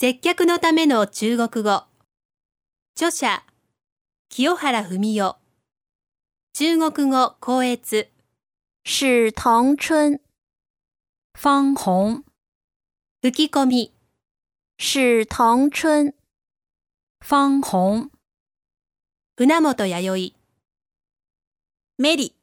接客のための中国語。著者、清原文夫。中国語校閲。史唐春、方红、吹き込み。史唐春、方红、船本弥生。メリ、